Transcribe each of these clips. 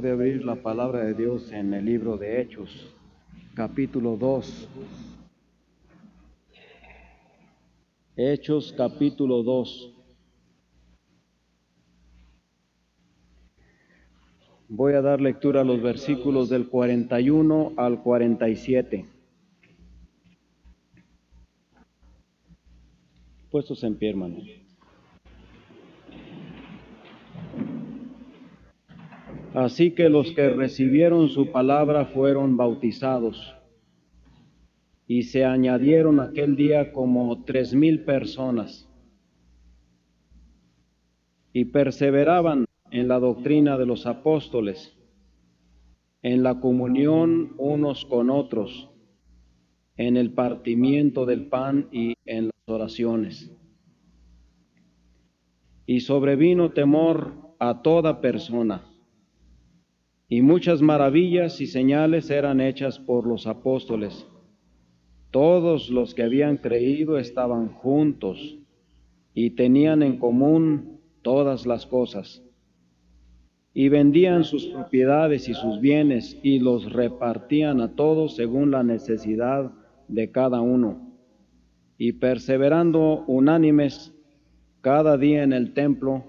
de abrir la palabra de Dios en el libro de Hechos, capítulo 2. Hechos, capítulo 2. Voy a dar lectura a los versículos del 41 al 47. Puestos en pie, hermanos. Así que los que recibieron su palabra fueron bautizados. Y se añadieron aquel día como tres mil personas. Y perseveraban en la doctrina de los apóstoles, en la comunión unos con otros, en el partimiento del pan y en las oraciones. Y sobrevino temor a toda persona, y muchas maravillas y señales eran hechas por los apóstoles. Todos los que habían creído estaban juntos y tenían en común todas las cosas y vendían sus propiedades y sus bienes y los repartían a todos según la necesidad de cada uno. Y perseverando unánimes cada día en el templo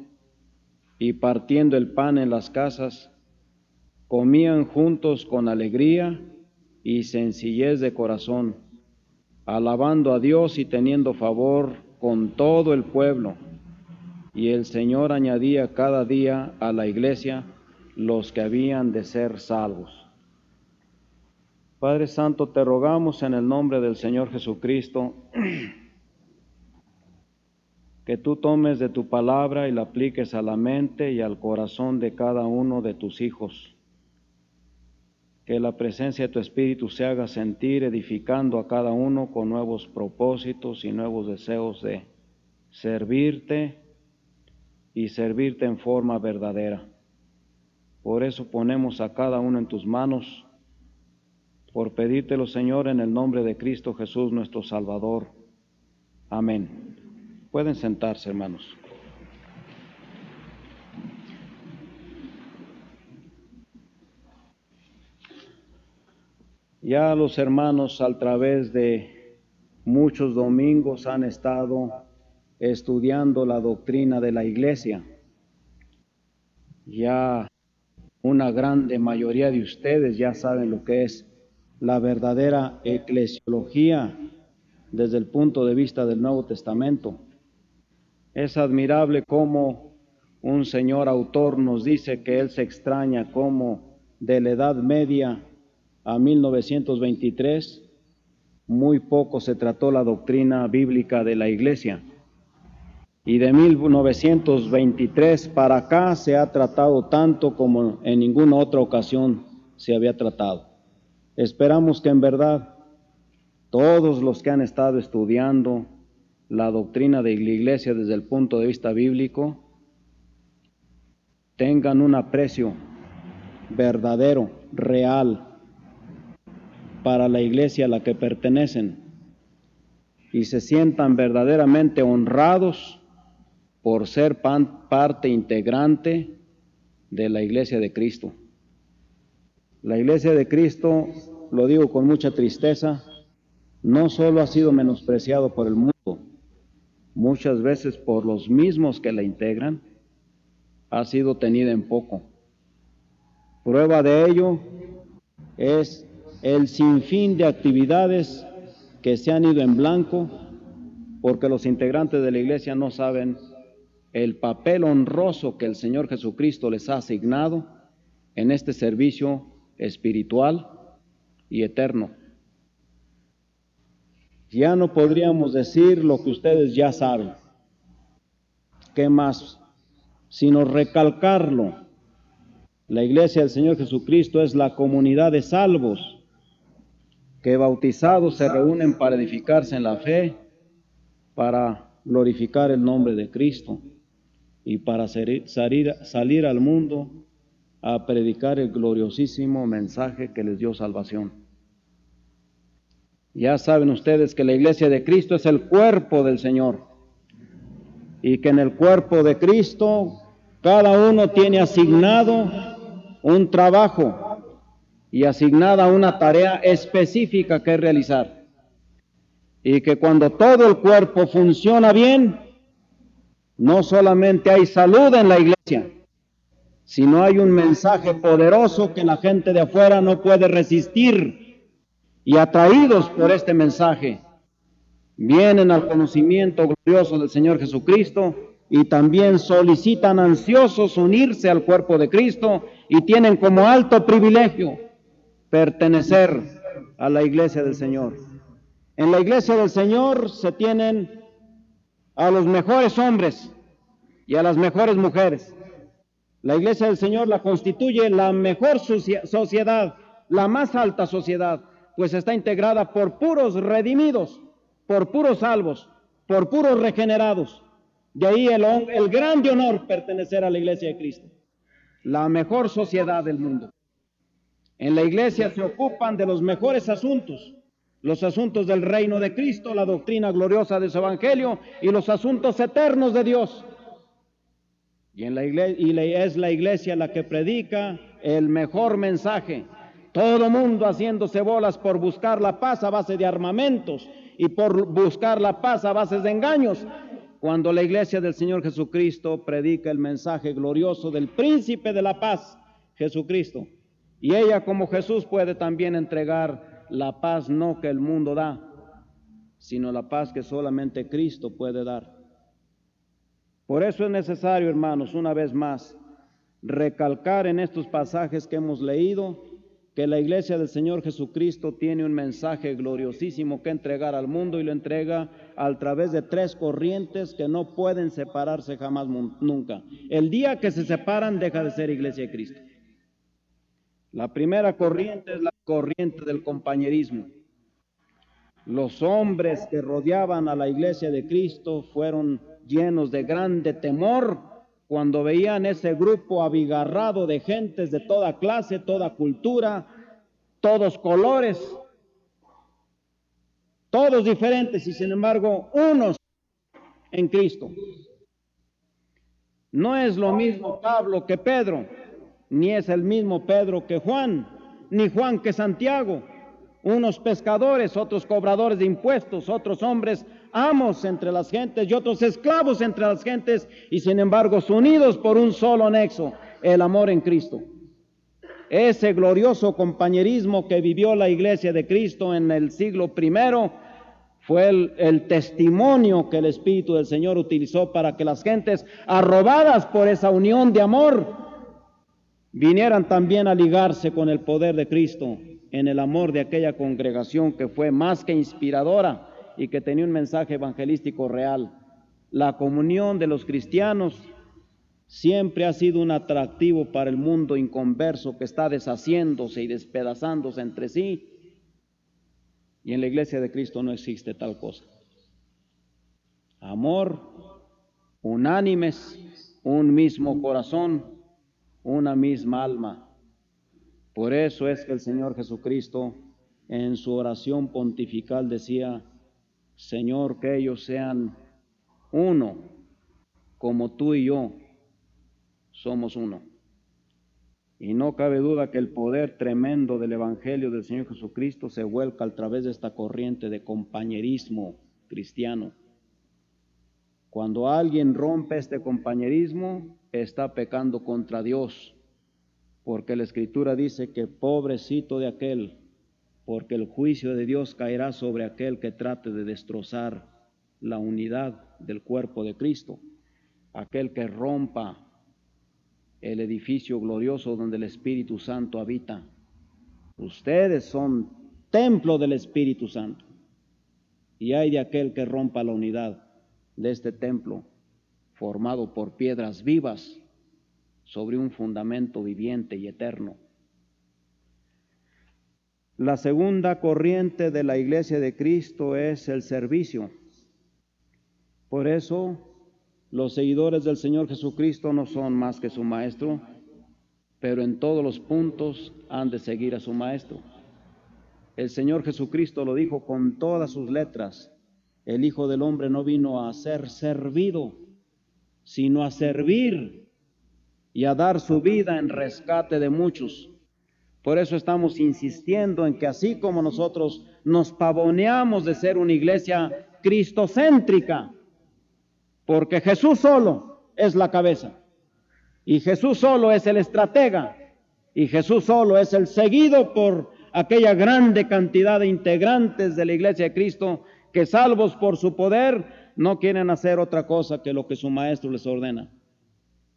y partiendo el pan en las casas, comían juntos con alegría y sencillez de corazón, alabando a Dios y teniendo favor con todo el pueblo y el Señor añadía cada día a la iglesia los que habían de ser salvos. Padre Santo, te rogamos en el nombre del Señor Jesucristo que tú tomes de tu palabra y la apliques a la mente y al corazón de cada uno de tus hijos. Que la presencia de tu Espíritu se haga sentir edificando a cada uno con nuevos propósitos y nuevos deseos de servirte y servirte en forma verdadera. Por eso ponemos a cada uno en tus manos, por pedírtelo, Señor, en el nombre de Cristo Jesús, nuestro Salvador. Amén. Pueden sentarse, hermanos. Ya los hermanos a través de muchos domingos han estado estudiando la doctrina de la iglesia. Ya una grande mayoría de ustedes ya saben lo que es la verdadera eclesiología desde el punto de vista del Nuevo Testamento. Es admirable cómo un señor autor nos dice que él se extraña cómo de la Edad Media a 1923 muy poco se trató la doctrina bíblica de la iglesia y de 1923 para acá se ha tratado tanto como en ninguna otra ocasión se había tratado. Esperamos que en verdad todos los que han estado estudiando la doctrina de la iglesia desde el punto de vista bíblico tengan un aprecio verdadero, real, para la iglesia a la que pertenecen y se sientan verdaderamente honrados por ser parte integrante de la iglesia de Cristo. La iglesia de Cristo, lo digo con mucha tristeza, no solo ha sido menospreciado por el mundo, muchas veces por los mismos que la integran, ha sido tenida en poco. Prueba de ello es el sinfín de actividades que se han ido en blanco porque los integrantes de la iglesia no saben el papel honroso que el Señor Jesucristo les ha asignado en este servicio espiritual y eterno. Ya no podríamos decir lo que ustedes ya saben. ¿Qué más? Sino recalcarlo. La iglesia del Señor Jesucristo es la comunidad de salvos que bautizados se reúnen para edificarse en la fe, para glorificar el nombre de Cristo y para salir, salir al mundo a predicar el gloriosísimo mensaje que les dio salvación. Ya saben ustedes que la iglesia de Cristo es el cuerpo del Señor y que en el cuerpo de Cristo cada uno tiene asignado un trabajo y asignada una tarea específica que realizar. Y que cuando todo el cuerpo funciona bien, no solamente hay salud en la iglesia, sino hay un mensaje poderoso que la gente de afuera no puede resistir. Y atraídos por este mensaje, vienen al conocimiento glorioso del Señor Jesucristo y también solicitan ansiosos unirse al cuerpo de Cristo y tienen como alto privilegio pertenecer a la iglesia del Señor. En la iglesia del Señor se tienen a los mejores hombres y a las mejores mujeres. La iglesia del Señor la constituye la mejor sociedad, la más alta sociedad, pues está integrada por puros redimidos, por puros salvos, por puros regenerados. De ahí el, el grande honor pertenecer a la iglesia de Cristo, la mejor sociedad del mundo. En la iglesia se ocupan de los mejores asuntos, los asuntos del reino de Cristo, la doctrina gloriosa de su evangelio y los asuntos eternos de Dios. Y, en la es la iglesia la que predica el mejor mensaje. Todo mundo haciéndose bolas por buscar la paz a base de armamentos y por buscar la paz a base de engaños. Cuando la iglesia del Señor Jesucristo predica el mensaje glorioso del príncipe de la paz, Jesucristo. Y ella como Jesús puede también entregar la paz no que el mundo da, sino la paz que solamente Cristo puede dar. Por eso es necesario, hermanos, una vez más, recalcar en estos pasajes que hemos leído que la iglesia del Señor Jesucristo tiene un mensaje gloriosísimo que entregar al mundo y lo entrega a través de tres corrientes que no pueden separarse jamás nunca. El día que se separan deja de ser iglesia de Cristo. La primera corriente es la corriente del compañerismo. Los hombres que rodeaban a la iglesia de Cristo fueron llenos de grande temor cuando veían ese grupo abigarrado de gentes de toda clase, toda cultura, todos colores, todos diferentes y sin embargo unos en Cristo. No es lo mismo Pablo que Pedro, ni es el mismo Pedro que Juan, ni Juan que Santiago unos pescadores, otros cobradores de impuestos, otros hombres amos entre las gentes y otros esclavos entre las gentes, y sin embargo unidos por un solo nexo, el amor en Cristo. Ese glorioso compañerismo que vivió la iglesia de Cristo en el siglo primero fue el, el, testimonio que el Espíritu del Señor utilizó para que las gentes, arrobadas por esa unión de amor, vinieran también a ligarse con el poder de Cristo en el amor de aquella congregación que fue más que inspiradora y que tenía un mensaje evangelístico real. La comunión de los cristianos siempre ha sido un atractivo para el mundo inconverso que está deshaciéndose y despedazándose entre sí. Y en la iglesia de Cristo no existe tal cosa. Amor, unánimes, un mismo corazón, una misma alma por eso es que el Señor Jesucristo en su oración pontifical decía, Señor, que ellos sean uno, como tú y yo somos uno. Y no cabe duda que el poder tremendo del Evangelio del Señor Jesucristo se vuelca a través de esta corriente de compañerismo cristiano. Cuando alguien rompe este compañerismo, está pecando contra Dios porque la escritura dice que pobrecito de aquel, porque el juicio de Dios caerá sobre aquel que trate de destrozar la unidad del cuerpo de Cristo, aquel que rompa el edificio glorioso donde el Espíritu Santo habita. Ustedes son templo del Espíritu Santo. Y hay de aquel que rompa la unidad de este templo formado por piedras vivas sobre un fundamento viviente y eterno. La segunda corriente de la iglesia de Cristo es el servicio. Por eso los seguidores del Señor Jesucristo no son más que su maestro, pero en todos los puntos han de seguir a su maestro. El Señor Jesucristo lo dijo con todas sus letras. El Hijo del Hombre no vino a ser servido, sino a servir y a dar su vida en rescate de muchos. Por eso estamos insistiendo en que así como nosotros nos pavoneamos de ser una iglesia cristocéntrica, porque Jesús solo es la cabeza, y Jesús solo es el estratega, y Jesús solo es el seguido por aquella grande cantidad de integrantes de la iglesia de Cristo que salvos por su poder no quieren hacer otra cosa que lo que su maestro les ordena.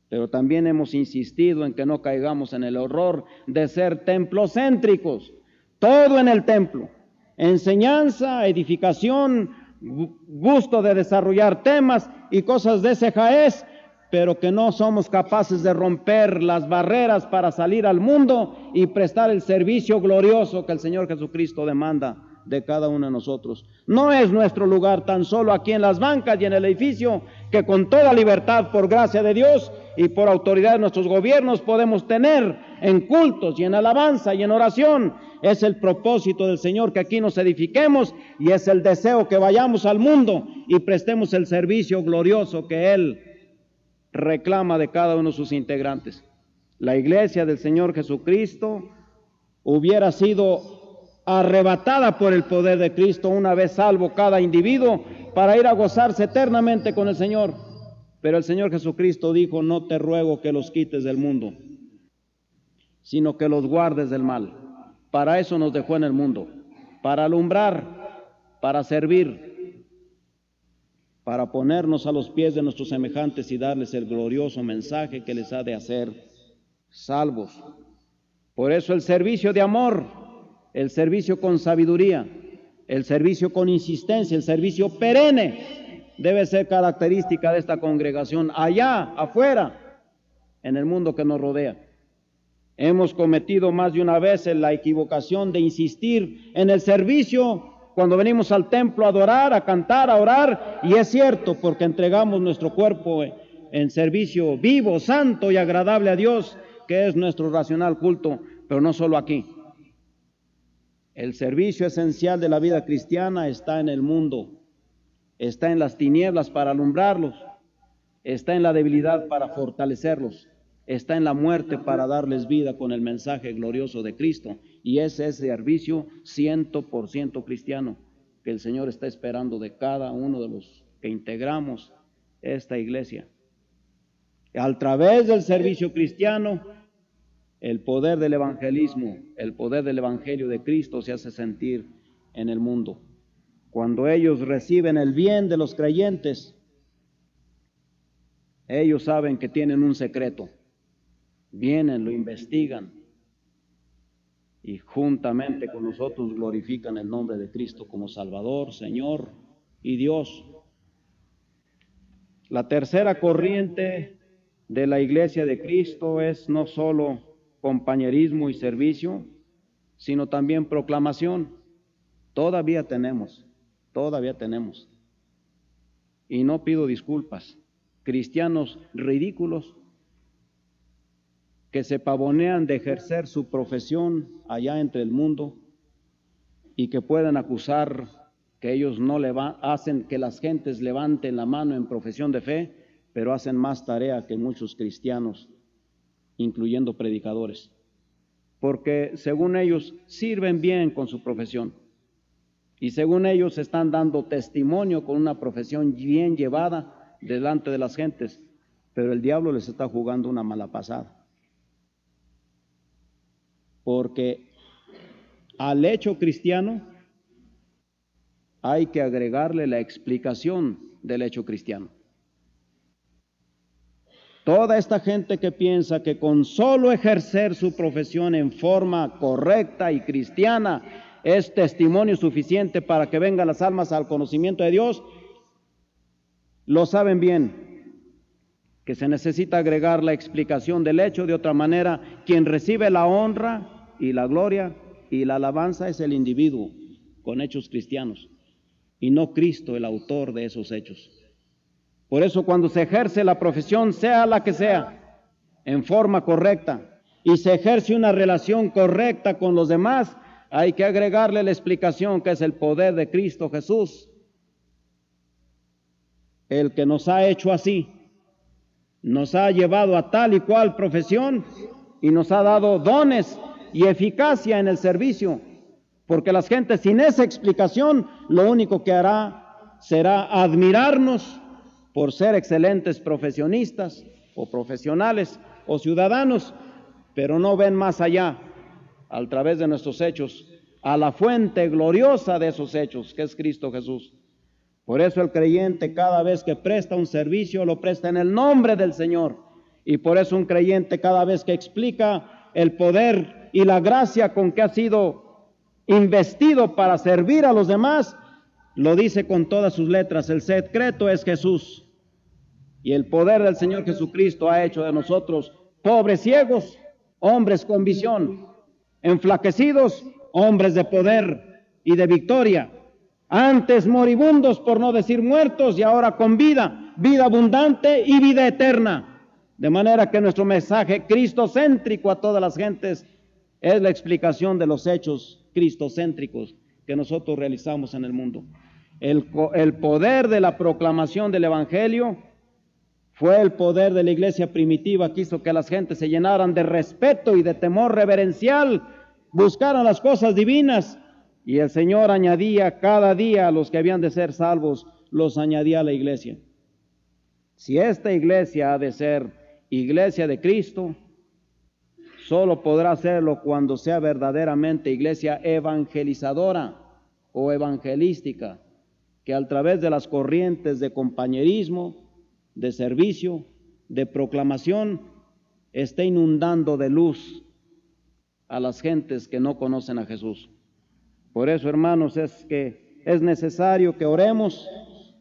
Pero también hemos insistido en que no caigamos en el horror de ser templocéntricos, todo en el templo, enseñanza, edificación, gusto de desarrollar temas y cosas de ese jaez, pero que no somos capaces de romper las barreras para salir al mundo y prestar el servicio glorioso que el Señor Jesucristo demanda de cada uno de nosotros. No es nuestro lugar tan solo aquí en las bancas y en el edificio que con toda libertad, por gracia de Dios y por autoridad de nuestros gobiernos, podemos tener en cultos y en alabanza y en oración. Es el propósito del Señor que aquí nos edifiquemos y es el deseo que vayamos al mundo y prestemos el servicio glorioso que Él reclama de cada uno de sus integrantes. La iglesia del Señor Jesucristo hubiera sido arrebatada por el poder de Cristo una vez salvo cada individuo para ir a gozarse eternamente con el Señor. Pero el Señor Jesucristo dijo, no te ruego que los quites del mundo, sino que los guardes del mal. Para eso nos dejó en el mundo, para alumbrar, para servir, para ponernos a los pies de nuestros semejantes y darles el glorioso mensaje que les ha de hacer salvos. Por eso el servicio de amor, el servicio con sabiduría, el servicio con insistencia, el servicio perenne, debe ser característica de esta congregación allá, afuera, en el mundo que nos rodea. Hemos cometido más de una vez la equivocación de insistir en el servicio cuando venimos al templo a adorar, a cantar, a orar, y es cierto, porque entregamos nuestro cuerpo en servicio vivo, santo y agradable a Dios, que es nuestro racional culto, pero no solo aquí. El servicio esencial de la vida cristiana está en el mundo, está en las tinieblas para alumbrarlos, está en la debilidad para fortalecerlos, está en la muerte para darles vida con el mensaje glorioso de Cristo. Y ese es servicio ciento por ciento cristiano que el Señor está esperando de cada uno de los que integramos esta iglesia. A través del servicio cristiano, el poder del evangelismo, el poder del evangelio de Cristo se hace sentir en el mundo. Cuando ellos reciben el bien de los creyentes, ellos saben que tienen un secreto vienen, lo investigan y juntamente con nosotros glorifican el nombre de Cristo como Salvador, Señor y Dios. La tercera corriente de la iglesia de Cristo es no solo compañerismo y servicio, sino también proclamación. Todavía tenemos, todavía tenemos. Y no pido disculpas. Cristianos ridículos que se pavonean de ejercer su profesión allá entre el mundo y que pueden acusar que ellos no le hacen que las gentes levanten la mano en profesión de fe, pero hacen más tarea que muchos cristianos, incluyendo predicadores, porque según ellos sirven bien con su profesión. Y según ellos están dando testimonio con una profesión bien llevada delante de las gentes, pero el diablo les está jugando una mala pasada. Porque al hecho cristiano hay que agregarle la explicación del hecho cristiano. Toda esta gente que piensa que con solo ejercer su profesión en forma correcta y cristiana es testimonio suficiente para que vengan las almas al conocimiento de Dios, lo saben bien, que se necesita agregar la explicación del hecho, de otra manera, quien recibe la honra y la gloria y la alabanza es el individuo con hechos cristianos y no Cristo el autor de esos hechos. Por eso cuando se ejerce la profesión, sea la que sea, en forma correcta, y se ejerce una relación correcta con los demás, hay que agregarle la explicación que es el poder de Cristo Jesús, el que nos ha hecho así, nos ha llevado a tal y cual profesión y nos ha dado dones y eficacia en el servicio, porque las gentes sin esa explicación lo único que hará será admirarnos por ser excelentes profesionistas o profesionales o ciudadanos, pero no ven más allá, a través de nuestros hechos, a la fuente gloriosa de esos hechos, que es Cristo Jesús. Por eso el creyente cada vez que presta un servicio lo presta en el nombre del Señor. Y por eso un creyente cada vez que explica el poder y la gracia con que ha sido investido para servir a los demás, lo dice con todas sus letras. El secreto es Jesús. Y el poder del Señor Jesucristo ha hecho de nosotros pobres ciegos, hombres con visión, enflaquecidos, hombres de poder y de victoria antes moribundos por no decir muertos y ahora con vida, vida abundante y vida eterna. De manera que nuestro mensaje cristocéntrico a todas las gentes es la explicación de los hechos cristocéntricos que nosotros realizamos en el mundo. El, el, poder de la proclamación del Evangelio fue el poder de la iglesia primitiva que hizo que las gentes se llenaran de respeto y de temor reverencial, buscaran las cosas divinas y el Señor añadía cada día a los que habían de ser salvos, los añadía a la iglesia. Si esta iglesia ha de ser iglesia de Cristo, solo podrá hacerlo cuando sea verdaderamente iglesia evangelizadora o evangelística, que a través de las corrientes de compañerismo, de servicio, de proclamación, esté inundando de luz a las gentes que no conocen a Jesús. Por eso, hermanos, es que es necesario que oremos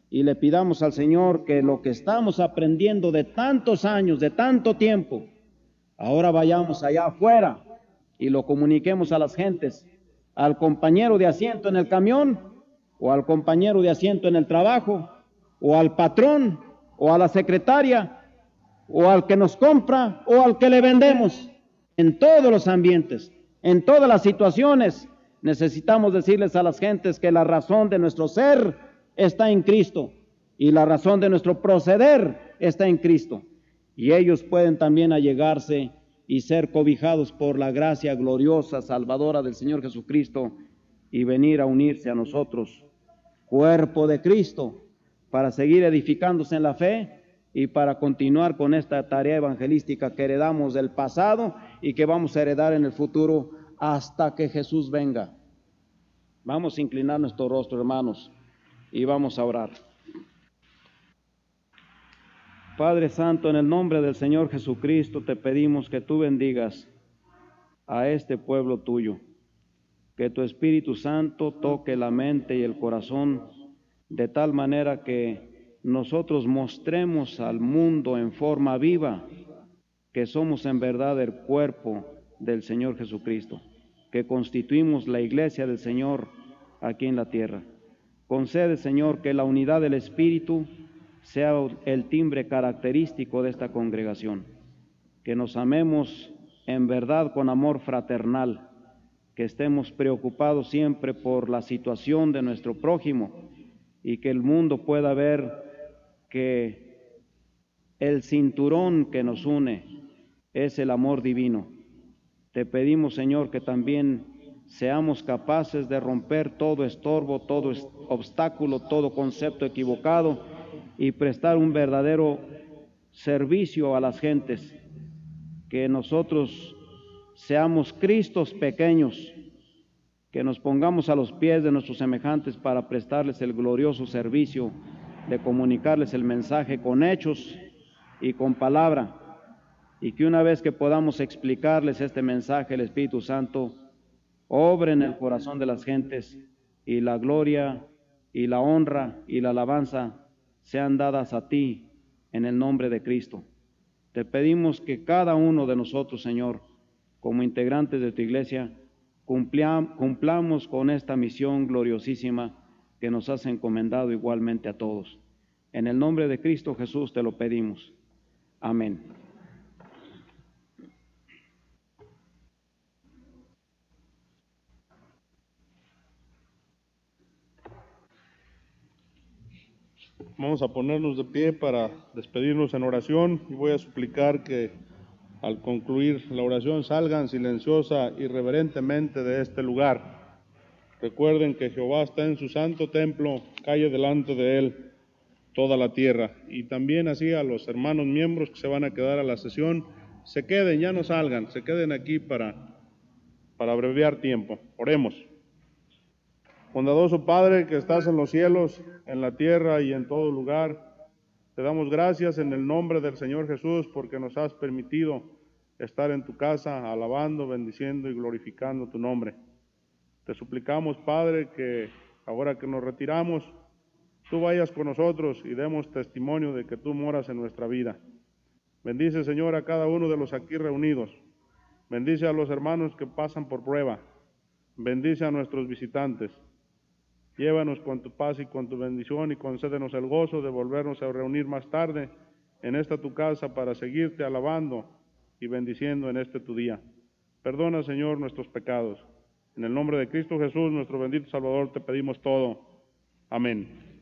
y le pidamos al Señor que lo que estamos aprendiendo de tantos años, de tanto tiempo, ahora vayamos allá afuera y lo comuniquemos a las gentes, al compañero de asiento en el camión, o al compañero de asiento en el trabajo, o al patrón, o a la secretaria, o al que nos compra, o al que le vendemos, en todos los ambientes, en todas las situaciones Necesitamos decirles a las gentes que la razón de nuestro ser está en Cristo y la razón de nuestro proceder está en Cristo. Y ellos pueden también allegarse y ser cobijados por la gracia gloriosa, salvadora del Señor Jesucristo y venir a unirse a nosotros, cuerpo de Cristo, para seguir edificándose en la fe y para continuar con esta tarea evangelística que heredamos del pasado y que vamos a heredar en el futuro hasta que Jesús venga. Vamos a inclinar nuestro rostro, hermanos, y vamos a orar. Padre Santo, en el nombre del Señor Jesucristo te pedimos que tú bendigas a este pueblo tuyo, que tu Espíritu Santo toque la mente y el corazón de tal manera que nosotros mostremos al mundo en forma viva que somos en verdad el cuerpo del Señor Jesucristo que constituimos la iglesia del Señor aquí en la tierra. Concede, Señor, que la unidad del Espíritu sea el timbre característico de esta congregación, que nos amemos en verdad con amor fraternal, que estemos preocupados siempre por la situación de nuestro prójimo y que el mundo pueda ver que el cinturón que nos une es el amor divino te pedimos, Señor, que también seamos capaces de romper todo estorbo, todo obstáculo, todo concepto equivocado y prestar un verdadero servicio a las gentes. Que nosotros seamos Cristos pequeños, que nos pongamos a los pies de nuestros semejantes para prestarles el glorioso servicio de comunicarles el mensaje con hechos y con palabra y que una vez que podamos explicarles este mensaje, el Espíritu Santo obre en el corazón de las gentes y la gloria y la honra y la alabanza sean dadas a ti en el nombre de Cristo. Te pedimos que cada uno de nosotros, Señor, como integrantes de tu iglesia, cumplamos con esta misión gloriosísima que nos has encomendado igualmente a todos. En el nombre de Cristo Jesús te lo pedimos. Amén. Vamos a ponernos de pie para despedirnos en oración y voy a suplicar que al concluir la oración salgan silenciosa y reverentemente de este lugar. Recuerden que Jehová está en su santo templo, calle delante de él toda la tierra. Y también así a los hermanos miembros que se van a quedar a la sesión, se queden, ya no salgan, se queden aquí para, para abreviar tiempo. Oremos. Bondadoso Padre que estás en los cielos, en la tierra y en todo lugar, te damos gracias en el nombre del Señor Jesús porque nos has permitido estar en tu casa alabando, bendiciendo y glorificando tu nombre. Te suplicamos, Padre, que ahora que nos retiramos, tú vayas con nosotros y demos testimonio de que tú moras en nuestra vida. Bendice, Señor, a cada uno de los aquí reunidos. Bendice a los hermanos que pasan por prueba. Bendice a nuestros visitantes. Llévanos con tu paz y con tu bendición y concédenos el gozo de volvernos a reunir más tarde en esta tu casa para seguirte alabando y bendiciendo en este tu día. Perdona, Señor, nuestros pecados. En el nombre de Cristo Jesús, nuestro bendito Salvador, te pedimos todo. Amén.